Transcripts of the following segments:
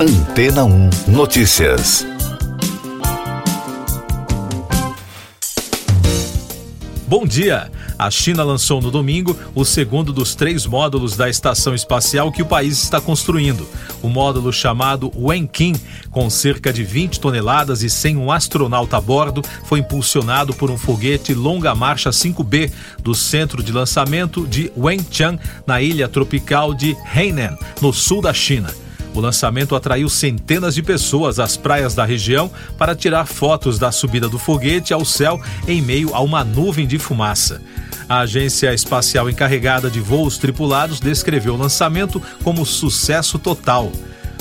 Antena 1 Notícias. Bom dia! A China lançou no domingo o segundo dos três módulos da estação espacial que o país está construindo. O módulo chamado Wenqin, com cerca de 20 toneladas e sem um astronauta a bordo, foi impulsionado por um foguete longa marcha 5B do centro de lançamento de Wenchang, na ilha tropical de Hainan, no sul da China. O lançamento atraiu centenas de pessoas às praias da região para tirar fotos da subida do foguete ao céu em meio a uma nuvem de fumaça. A agência espacial encarregada de voos tripulados descreveu o lançamento como sucesso total.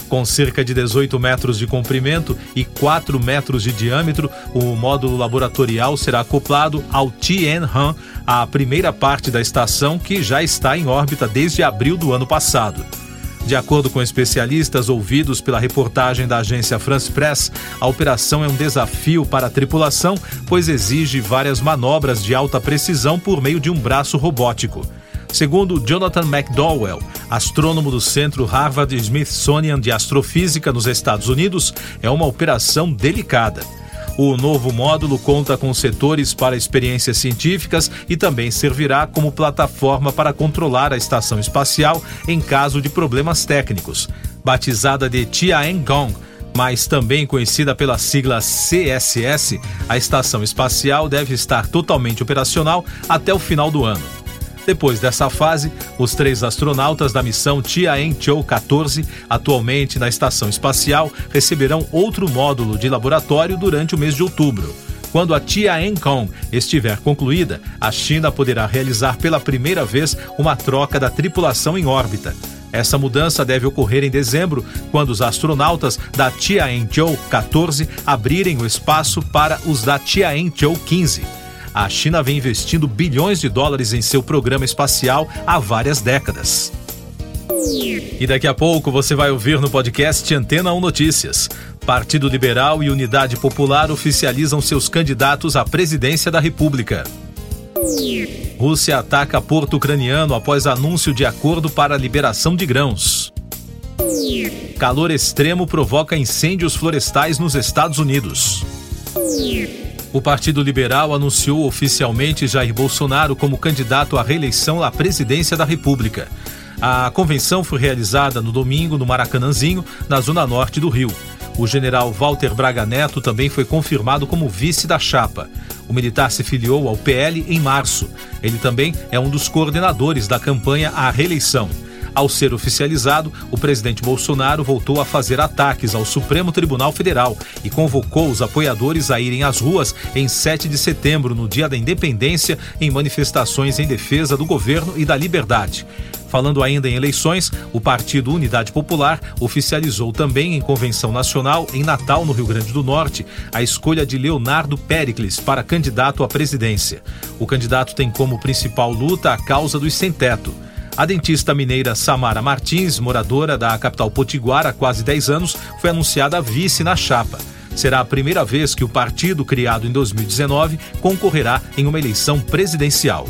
Com cerca de 18 metros de comprimento e 4 metros de diâmetro, o módulo laboratorial será acoplado ao Tianhe-Han, a primeira parte da estação que já está em órbita desde abril do ano passado. De acordo com especialistas ouvidos pela reportagem da agência France Press, a operação é um desafio para a tripulação, pois exige várias manobras de alta precisão por meio de um braço robótico. Segundo Jonathan McDowell, astrônomo do Centro Harvard Smithsonian de Astrofísica nos Estados Unidos, é uma operação delicada. O novo módulo conta com setores para experiências científicas e também servirá como plataforma para controlar a estação espacial em caso de problemas técnicos. Batizada de Tiangong, mas também conhecida pela sigla CSS, a estação espacial deve estar totalmente operacional até o final do ano. Depois dessa fase, os três astronautas da missão Tianzhou 14, atualmente na estação espacial, receberão outro módulo de laboratório durante o mês de outubro. Quando a Tianhong estiver concluída, a China poderá realizar pela primeira vez uma troca da tripulação em órbita. Essa mudança deve ocorrer em dezembro, quando os astronautas da Tianzhou 14 abrirem o espaço para os da Tianzhou 15 a China vem investindo bilhões de dólares em seu programa espacial há várias décadas. E daqui a pouco você vai ouvir no podcast Antena 1 Notícias. Partido Liberal e Unidade Popular oficializam seus candidatos à presidência da República. Rússia ataca porto ucraniano após anúncio de acordo para a liberação de grãos. Calor extremo provoca incêndios florestais nos Estados Unidos. O Partido Liberal anunciou oficialmente Jair Bolsonaro como candidato à reeleição à presidência da República. A convenção foi realizada no domingo no Maracanãzinho, na zona norte do Rio. O general Walter Braga Neto também foi confirmado como vice da chapa. O militar se filiou ao PL em março. Ele também é um dos coordenadores da campanha à reeleição. Ao ser oficializado, o presidente Bolsonaro voltou a fazer ataques ao Supremo Tribunal Federal e convocou os apoiadores a irem às ruas em 7 de setembro, no Dia da Independência, em manifestações em defesa do governo e da liberdade. Falando ainda em eleições, o Partido Unidade Popular oficializou também em convenção nacional em Natal, no Rio Grande do Norte, a escolha de Leonardo Pericles para candidato à presidência. O candidato tem como principal luta a causa dos sem-teto. A dentista mineira Samara Martins, moradora da capital potiguara há quase 10 anos, foi anunciada vice na chapa. Será a primeira vez que o partido, criado em 2019, concorrerá em uma eleição presidencial.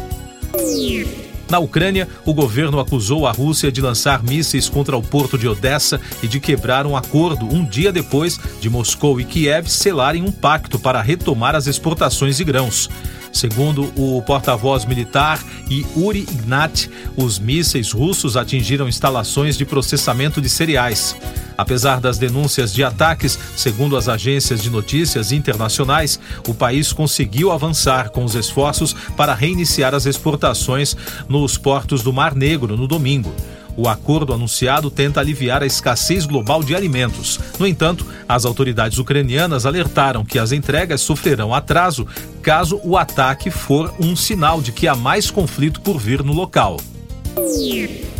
Na Ucrânia, o governo acusou a Rússia de lançar mísseis contra o porto de Odessa e de quebrar um acordo um dia depois de Moscou e Kiev selarem um pacto para retomar as exportações de grãos. Segundo o porta-voz militar Yuri Ignat, os mísseis russos atingiram instalações de processamento de cereais. Apesar das denúncias de ataques, segundo as agências de notícias internacionais, o país conseguiu avançar com os esforços para reiniciar as exportações nos portos do Mar Negro no domingo. O acordo anunciado tenta aliviar a escassez global de alimentos. No entanto, as autoridades ucranianas alertaram que as entregas sofrerão atraso caso o ataque for um sinal de que há mais conflito por vir no local.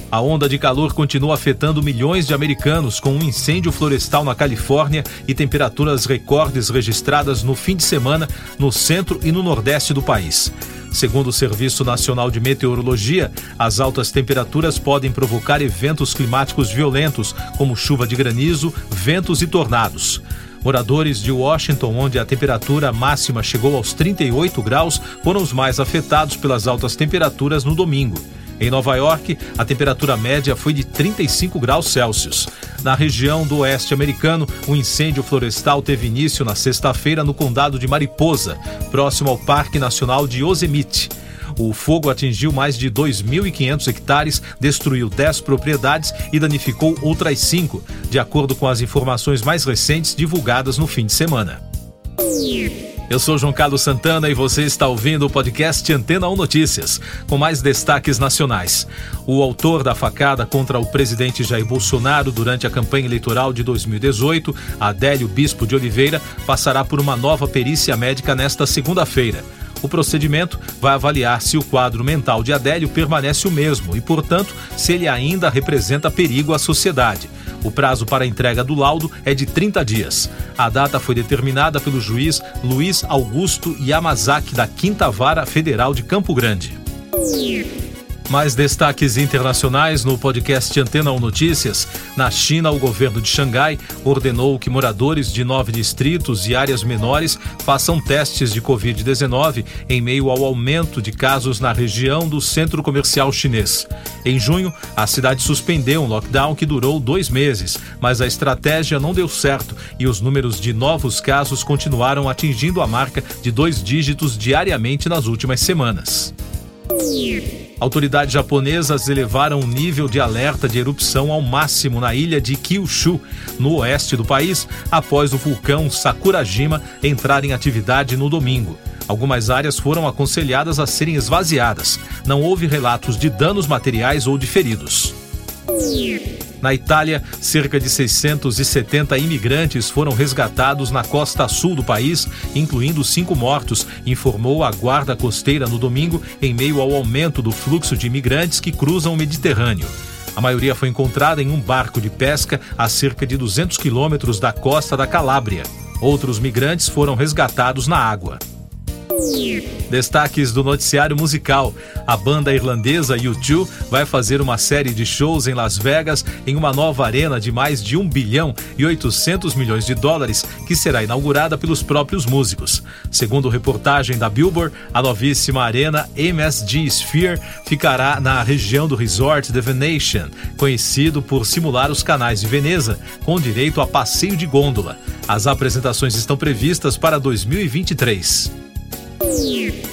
A onda de calor continua afetando milhões de americanos, com um incêndio florestal na Califórnia e temperaturas recordes registradas no fim de semana no centro e no nordeste do país. Segundo o Serviço Nacional de Meteorologia, as altas temperaturas podem provocar eventos climáticos violentos, como chuva de granizo, ventos e tornados. Moradores de Washington, onde a temperatura máxima chegou aos 38 graus, foram os mais afetados pelas altas temperaturas no domingo. Em Nova York, a temperatura média foi de 35 graus Celsius. Na região do oeste americano, um incêndio florestal teve início na sexta-feira no condado de Mariposa, próximo ao Parque Nacional de Yosemite. O fogo atingiu mais de 2.500 hectares, destruiu 10 propriedades e danificou outras 5, de acordo com as informações mais recentes divulgadas no fim de semana. Eu sou João Carlos Santana e você está ouvindo o podcast Antena 1 Notícias, com mais destaques nacionais. O autor da facada contra o presidente Jair Bolsonaro durante a campanha eleitoral de 2018, Adélio Bispo de Oliveira, passará por uma nova perícia médica nesta segunda-feira. O procedimento vai avaliar se o quadro mental de Adélio permanece o mesmo e, portanto, se ele ainda representa perigo à sociedade. O prazo para entrega do laudo é de 30 dias. A data foi determinada pelo juiz Luiz Augusto Yamazaki da Quinta Vara Federal de Campo Grande. Mais destaques internacionais no podcast Antena 1 Notícias. Na China, o governo de Xangai ordenou que moradores de nove distritos e áreas menores façam testes de Covid-19 em meio ao aumento de casos na região do centro comercial chinês. Em junho, a cidade suspendeu um lockdown que durou dois meses, mas a estratégia não deu certo e os números de novos casos continuaram atingindo a marca de dois dígitos diariamente nas últimas semanas. Autoridades japonesas elevaram o nível de alerta de erupção ao máximo na ilha de Kyushu, no oeste do país, após o vulcão Sakurajima entrar em atividade no domingo. Algumas áreas foram aconselhadas a serem esvaziadas. Não houve relatos de danos materiais ou de feridos. Na Itália, cerca de 670 imigrantes foram resgatados na costa sul do país, incluindo cinco mortos, informou a Guarda Costeira no domingo, em meio ao aumento do fluxo de imigrantes que cruzam o Mediterrâneo. A maioria foi encontrada em um barco de pesca a cerca de 200 quilômetros da costa da Calábria. Outros migrantes foram resgatados na água. Destaques do noticiário musical. A banda irlandesa U2 vai fazer uma série de shows em Las Vegas em uma nova arena de mais de 1 bilhão e 800 milhões de dólares que será inaugurada pelos próprios músicos. Segundo reportagem da Billboard, a novíssima arena MSG Sphere ficará na região do Resort The Venetian, conhecido por simular os canais de Veneza, com direito a passeio de gôndola. As apresentações estão previstas para 2023.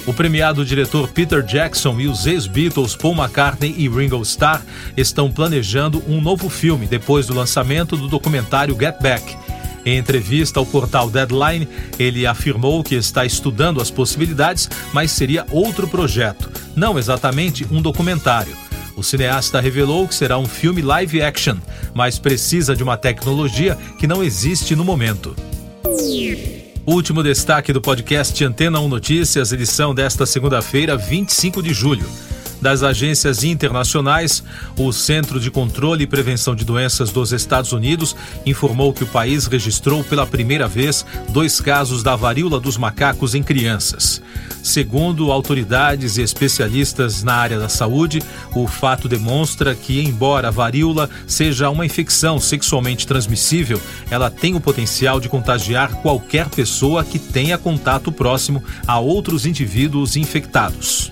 O premiado diretor Peter Jackson e os ex-Beatles Paul McCartney e Ringo Starr estão planejando um novo filme depois do lançamento do documentário Get Back. Em entrevista ao portal Deadline, ele afirmou que está estudando as possibilidades, mas seria outro projeto, não exatamente um documentário. O cineasta revelou que será um filme live action, mas precisa de uma tecnologia que não existe no momento. Último destaque do podcast Antena 1 Notícias, edição desta segunda-feira, 25 de julho. Das agências internacionais, o Centro de Controle e Prevenção de Doenças dos Estados Unidos informou que o país registrou pela primeira vez dois casos da varíola dos macacos em crianças. Segundo autoridades e especialistas na área da saúde, o fato demonstra que, embora a varíola seja uma infecção sexualmente transmissível, ela tem o potencial de contagiar qualquer pessoa que tenha contato próximo a outros indivíduos infectados.